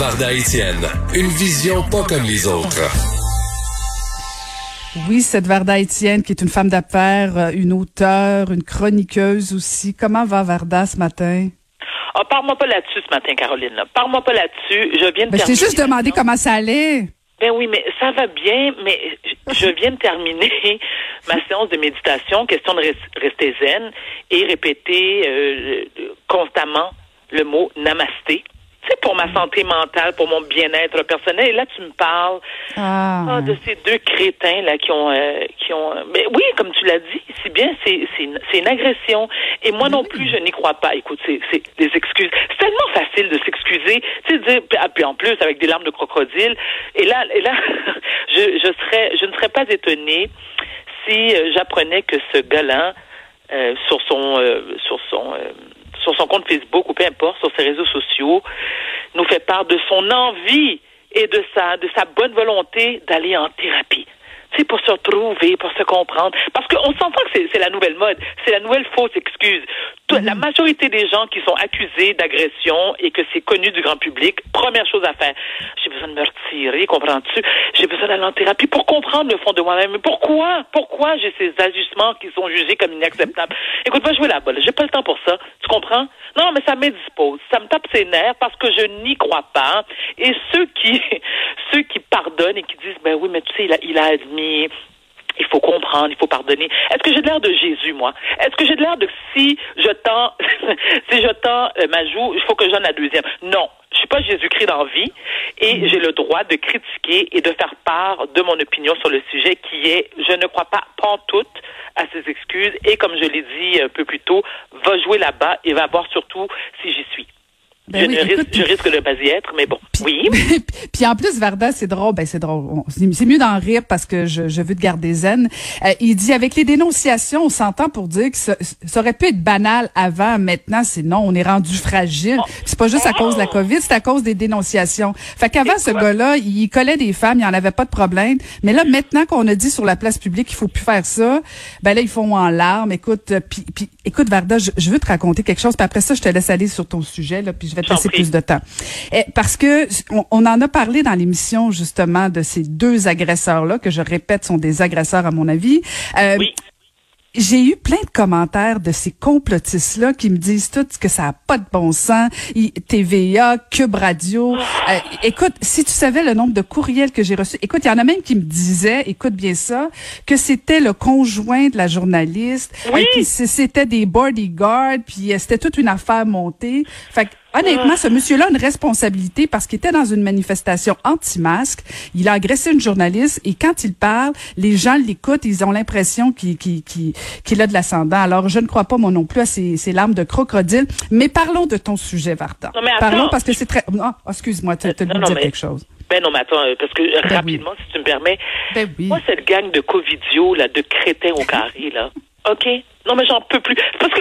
Varda Etienne, une vision pas comme les autres. Oui, cette Varda Etienne, qui est une femme d'affaires, euh, une auteure, une chroniqueuse aussi. Comment va Varda ce matin? Oh, parle-moi pas là-dessus ce matin, Caroline. Parle-moi pas là-dessus. Je viens de ben, Je t'ai juste demandé comment ça allait. Ben oui, mais ça va bien, mais je viens de terminer ma séance de méditation, question de rester zen et répéter euh, constamment le mot namasté c'est pour ma santé mentale, pour mon bien-être personnel. Et là, tu me parles ah. Ah, de ces deux crétins là qui ont, euh, qui ont. Mais oui, comme tu l'as dit, c'est bien, c'est c'est une, agression. Et moi non plus, je n'y crois pas. Écoute, c'est c'est des excuses. C'est tellement facile de s'excuser, tu sais, dire, ah, puis en plus avec des larmes de crocodile. Et là, et là, je je serais, je ne serais pas étonnée si euh, j'apprenais que ce gars-là, euh, sur son, sur son sur son compte Facebook ou peu importe, sur ses réseaux sociaux, nous fait part de son envie et de sa, de sa bonne volonté d'aller en thérapie c'est pour se retrouver, pour se comprendre. Parce qu'on s'entend que c'est la nouvelle mode, c'est la nouvelle fausse excuse. La mhm. majorité des gens qui sont accusés d'agression et que c'est connu du grand public, première chose à faire, j'ai besoin de me retirer, comprends-tu? J'ai besoin d'aller en thérapie pour comprendre le fond de moi-même. Mais pourquoi? Pourquoi j'ai ces ajustements qui sont jugés comme inacceptables? Écoute, va jouer la balle. J'ai pas le temps pour ça. Tu comprends? Non, mais ça m'indispose. Ça me tape ses nerfs parce que je n'y crois pas. Et ceux qui, ceux qui pardonnent et qui disent, ben oui, mais tu sais, il a, il a admis il faut comprendre, il faut pardonner. Est-ce que j'ai de l'air de Jésus, moi? Est-ce que j'ai de l'air de si je tends, si je tends euh, ma joue, il faut que j'en la deuxième? Non. Je suis pas Jésus-Christ dans vie et mm-hmm. j'ai le droit de critiquer et de faire part de mon opinion sur le sujet qui est, je ne crois pas pantoute à ses excuses et comme je l'ai dit un peu plus tôt, va jouer là-bas et va voir surtout si j'y suis. Ben je, risque, de pas y être, mais bon, oui. puis en plus, Varda, c'est drôle, ben c'est drôle. C'est mieux d'en rire parce que je, je veux te garder zen. Euh, il dit, avec les dénonciations, on s'entend pour dire que ça, aurait pu être banal avant, maintenant, c'est non, on est rendu fragile. Oh. C'est pas juste à cause de la COVID, c'est à cause des dénonciations. Fait qu'avant, ce gars-là, il collait des femmes, il en avait pas de problème. Mais là, maintenant qu'on a dit sur la place publique qu'il faut plus faire ça, ben là, ils font en larmes. Écoute, euh, puis, puis écoute, Varda, je, je, veux te raconter quelque chose, puis après ça, je te laisse aller sur ton sujet, là, puis je vais te passer plus de temps. Et parce que on, en a parlé dans l'émission justement de ces deux agresseurs-là, que je répète sont des agresseurs à mon avis. Euh, oui j'ai eu plein de commentaires de ces complotistes-là qui me disent tout que ça a pas de bon sens. TVA, Cube Radio. Euh, écoute, si tu savais le nombre de courriels que j'ai reçus, écoute, il y en a même qui me disaient, écoute bien ça, que c'était le conjoint de la journaliste, oui. euh, c'était des bodyguards, puis euh, c'était toute une affaire montée. Fait que Honnêtement, ce monsieur-là a une responsabilité parce qu'il était dans une manifestation anti-masque. Il a agressé une journaliste et quand il parle, les gens l'écoutent, ils ont l'impression qu'il a de l'ascendant. Alors, je ne crois pas, moi non plus, à ces, ces larmes de crocodile. Mais parlons de ton sujet, Varda. parlons parce que c'est très... Non, excuse-moi, tu as dire quelque chose. Ben non, mais attends, euh, parce que euh, ben rapidement, si tu me permets, ben oui. moi, cette gang de covidio, là, de crétins au carré, là, OK? Non, mais j'en peux plus. Parce que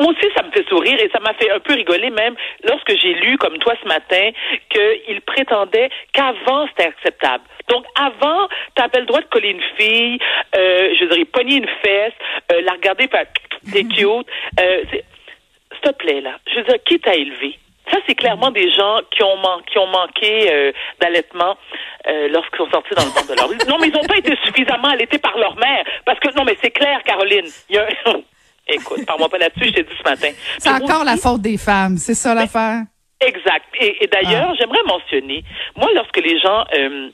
moi aussi, ça me fait sourire et ça m'a fait un peu rigoler même lorsque j'ai lu, comme toi ce matin, qu'il prétendait qu'avant, c'était acceptable. Donc, avant, tu avais le droit de coller une fille, euh, je dirais, pogner une fesse, euh, la regarder, t'es cute. Euh, S'il te plaît, là. Je veux dire, qui t'a élevé? Ça, c'est clairement des gens qui ont, qui ont manqué euh, d'allaitement euh, lorsqu'ils sont sortis dans le monde de leur vie. Non, mais ils n'ont pas été suffisamment allaités par leur mère. Parce que, non, mais c'est clair, Caroline. Il y a... Écoute, parle-moi pas là-dessus, je t'ai dit ce matin. C'est encore la faute des femmes, c'est ça l'affaire? Exact. Et, d'ailleurs, ah. j'aimerais mentionner, moi, lorsque les gens... Euh,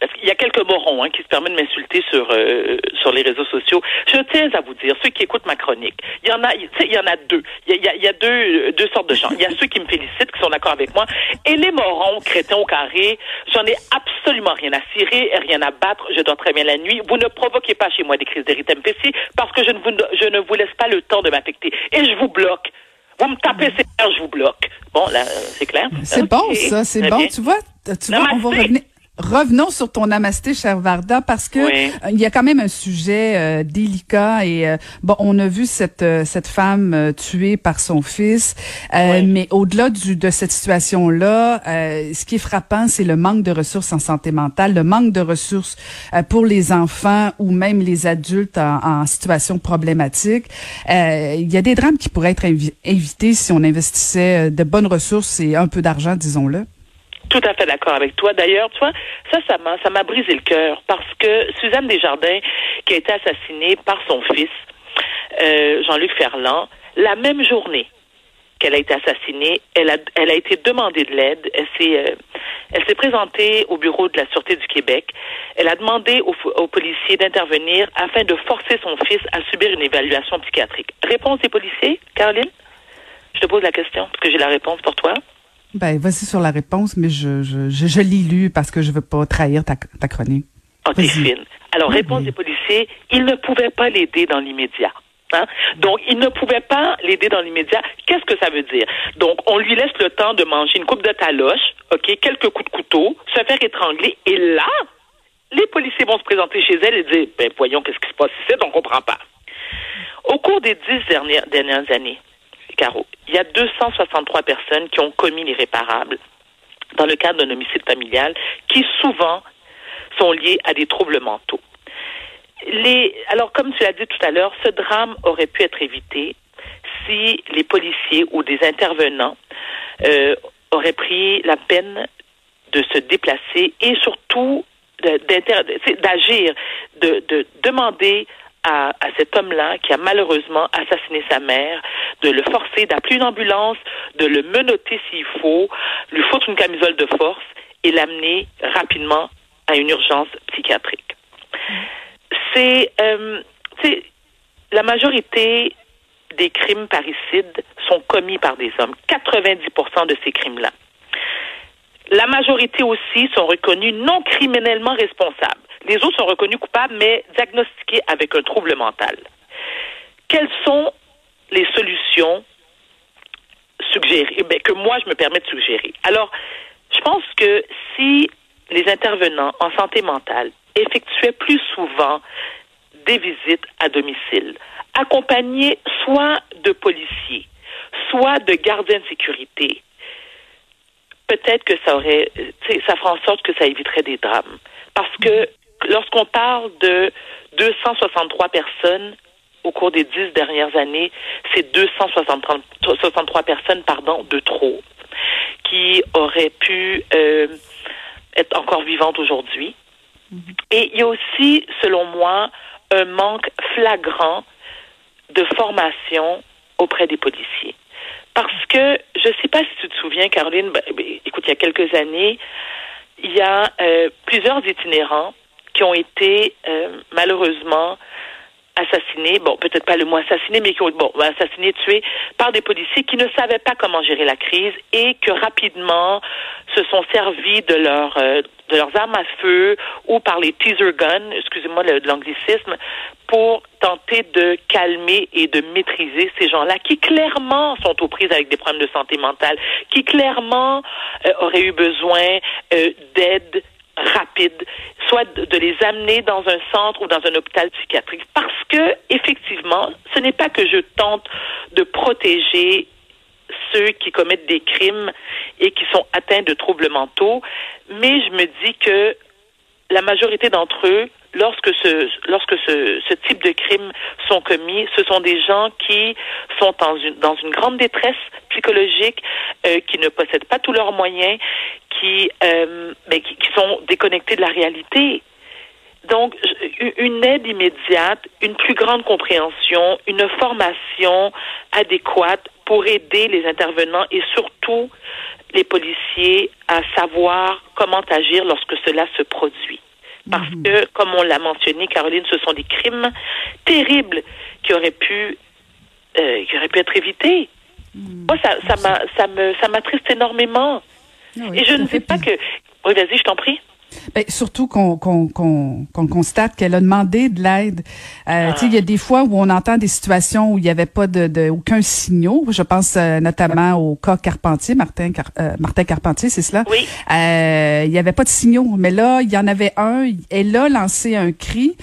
parce qu'il y a quelques morons hein, qui se permettent de m'insulter sur euh, sur les réseaux sociaux. Je tiens à vous dire, ceux qui écoutent ma chronique, il y en a, il y en a deux. Il y a, y a, deux deux sortes de gens. Il y a ceux qui me félicitent, qui sont d'accord avec moi, et les morons, crétins au carré. J'en ai absolument rien à cirer, rien à battre. Je dors très bien la nuit. Vous ne provoquez pas chez moi des crises d'érythème-PC parce que je ne vous je ne vous laisse pas le temps de m'affecter et je vous bloque. Vous me tapez ses je vous bloque. Bon, là, c'est clair. C'est bon, ça, c'est bon. Tu vois, tu vois, on va revenir. Revenons sur ton namasté, cher Varda, parce que euh, il y a quand même un sujet euh, délicat et euh, bon, on a vu cette cette femme tuée par son fils, mais au-delà de cette situation-là, ce qui est frappant, c'est le manque de ressources en santé mentale, le manque de ressources pour les enfants ou même les adultes en, en situation problématique. il y a des drames qui pourraient être évités si on investissait de bonnes ressources et un peu d'argent, disons-le. Tout à fait d'accord avec toi. D'ailleurs, tu vois, ça, ça m'a, ça m'a brisé le cœur parce que Suzanne Desjardins, qui a été assassinée par son fils, euh, Jean-Luc Ferland, la même journée qu'elle a été assassinée, elle a, elle a été demandée de l'aide. Elle s'est, euh, elle s'est présentée au bureau de la Sûreté du Québec. Elle a demandé aux, aux policiers d'intervenir afin de forcer son fils à subir une évaluation psychiatrique. Réponse des policiers, Caroline? Je te pose la question parce que j'ai la réponse pour toi. Ben, vas-y sur la réponse, mais je, je, je, je l'ai lu parce que je veux pas trahir ta, ta chronique. Oh, t'es fine. Alors, réponse des policiers, ils ne pouvaient pas l'aider dans l'immédiat. Hein? Donc, ils ne pouvaient pas l'aider dans l'immédiat. Qu'est-ce que ça veut dire? Donc, on lui laisse le temps de manger une coupe de taloche, OK, quelques coups de couteau, se faire étrangler, et là, les policiers vont se présenter chez elle et dire, ben, voyons qu'est-ce qui se passe ici, on comprend pas. Au cours des dix dernières, dernières années, Il y a 263 personnes qui ont commis l'irréparable dans le cadre d'un homicide familial qui souvent sont liés à des troubles mentaux. Alors, comme tu l'as dit tout à l'heure, ce drame aurait pu être évité si les policiers ou des intervenants euh, auraient pris la peine de se déplacer et surtout d'agir, de, de demander à, cet homme-là qui a malheureusement assassiné sa mère, de le forcer d'appeler une ambulance, de le menotter s'il faut, lui foutre une camisole de force et l'amener rapidement à une urgence psychiatrique. C'est, euh, la majorité des crimes parricides sont commis par des hommes. 90% de ces crimes-là. La majorité aussi sont reconnus non criminellement responsables. Les autres sont reconnus coupables, mais diagnostiqués avec un trouble mental. Quelles sont les solutions suggérées, ben, que moi je me permets de suggérer? Alors, je pense que si les intervenants en santé mentale effectuaient plus souvent des visites à domicile, accompagnés soit de policiers, soit de gardiens de sécurité, peut-être que ça aurait, ça ferait en sorte que ça éviterait des drames. Parce que lorsqu'on parle de 263 personnes au cours des dix dernières années, c'est 263 personnes, pardon, de trop, qui auraient pu euh, être encore vivantes aujourd'hui. Mm-hmm. Et il y a aussi, selon moi, un manque flagrant de formation auprès des policiers. Parce que, je ne sais pas si tu te souviens, Caroline, ben, ben, écoute, il y a quelques années, il y a euh, plusieurs itinérants qui ont été euh, malheureusement assassinés, bon, peut-être pas le mot assassiné, mais qui ont bon, assassinés, tués par des policiers qui ne savaient pas comment gérer la crise et que rapidement se sont servis de euh, de leurs armes à feu ou par les teaser guns, excusez-moi de l'anglicisme, pour tenter de calmer et de maîtriser ces gens-là qui clairement sont aux prises avec des problèmes de santé mentale, qui clairement euh, auraient eu besoin d'aide rapide, soit de, les amener dans un centre ou dans un hôpital psychiatrique. Parce que, effectivement, ce n'est pas que je tente de protéger ceux qui commettent des crimes et qui sont atteints de troubles mentaux, mais je me dis que la majorité d'entre eux, lorsque ce lorsque ce, type de crimes sont commis, ce sont des gens qui sont dans une grande détresse psychologique, euh, qui ne possèdent pas tous leurs moyens, qui euh, sont déconnectés de la réalité. Donc, une aide immédiate, une plus grande compréhension, une formation adéquate pour aider les intervenants et surtout les policiers à savoir comment agir lorsque cela se produit. Parce mhm. que, comme on l'a mentionné, Caroline, ce sont des crimes terribles qui auraient pu, euh, qui auraient pu être évités. Mhm. Moi, ça, ça m'a, ça me, ça m'attriste énormément. Ah et je ne sais pas que. Oui, vas-y, je t'en prie. Ben, surtout qu'on qu'on qu'on constate qu'elle a demandé de l'aide. Euh, Il y a des fois où on entend des situations où il n'y avait pas de, de aucun signaux. Je pense euh, notamment au cas Carpentier, Martin euh, Martin Carpentier, c'est cela. Oui. Euh, il n'y avait pas de signaux, mais là il y en avait un. Elle a lancé un cri.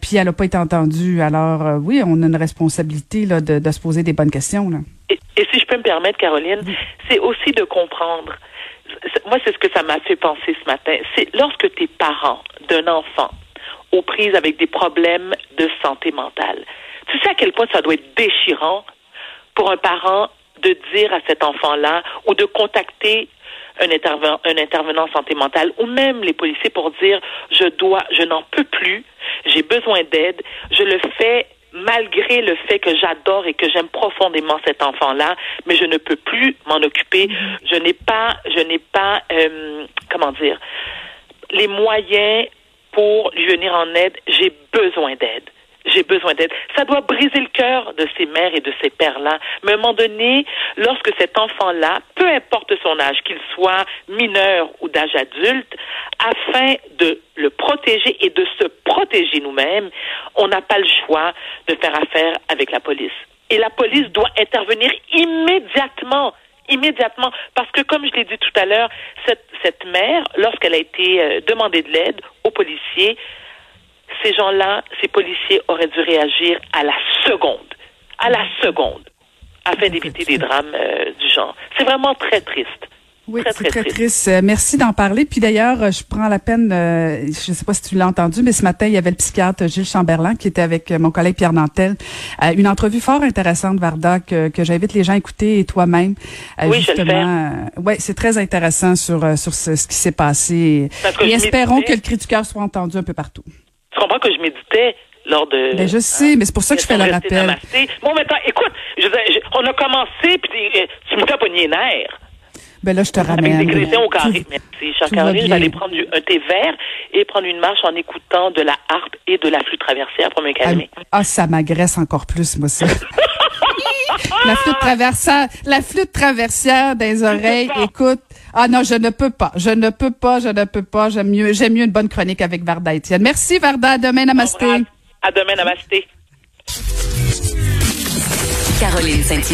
puis elle n'a pas été entendue. Alors oui, on a une responsabilité là, de, de se poser des bonnes questions. Là. Et, et si je peux me permettre, Caroline, c'est aussi de comprendre moi, c'est ce que ça m'a fait penser ce matin. C'est lorsque tes parents d'un enfant aux prises avec des problèmes de santé mentale. Tu sais à quel point ça doit être déchirant pour un parent de dire à cet enfant-là ou de contacter un intervenant, un intervenant santé mentale ou même les policiers pour dire je dois, je n'en peux plus, j'ai besoin d'aide, je le fais malgré le fait que j'adore et que j'aime profondément cet enfant-là, mais je ne peux plus m'en occuper. Je n'ai pas, je n'ai pas, euh, comment dire, les moyens pour lui venir en aide. J'ai besoin d'aide j'ai besoin d'aide. Ça doit briser le cœur de ces mères et de ces pères-là. Mais à un moment donné, lorsque cet enfant-là, peu importe son âge, qu'il soit mineur ou d'âge adulte, afin de le protéger et de se protéger nous-mêmes, on n'a pas le choix de faire affaire avec la police. Et la police doit intervenir immédiatement immédiatement parce que comme je l'ai dit tout à l'heure, cette, cette mère, lorsqu'elle a été euh, demandée de l'aide aux policiers, ces gens-là, ces policiers auraient dû réagir à la seconde, à la seconde, afin d'éviter des drames euh, du genre. C'est vraiment très triste. Oui, c'est très, triste. Euh, merci d'en parler. Puis d'ailleurs, euh, je prends la peine, je ne sais pas si tu l'as entendu, mais ce matin, il y avait le psychiatre Gilles Chamberlain qui était avec mon collègue Pierre Nantel. une entrevue fort intéressante, Varda, que, que j'invite les gens à écouter et toi-même. oui, justement. Je ouais, c'est très intéressant sur sur ce, ce qui s'est passé. et espérons que le cri du cœur soit entendu un peu partout. Tu comprends que je méditais lors de. Ben, je sais, mais c'est pour ça que je fais le rappel. Bon, maintenant, écoute, je, on a commencé, puis euh, tu me fais pogner les nerfs. Ben là, je te ramène. Avec des au carré. Merci, chère Caroline. Je vais aller prendre un thé vert et prendre une marche en écoutant de la harpe et de la flûte traversière pour me calmer. Ah, ah, ça m'agresse encore plus, moi, ça. la flûte traversière, la flûte traversière des oreilles, écoute. Ah non, je ne peux pas. Je ne peux pas, je ne peux pas. J'aime mieux, j'aime mieux une bonne chronique avec Varda Étienne. Merci Varda. À demain, namasté. À demain, namasté. Caroline Saint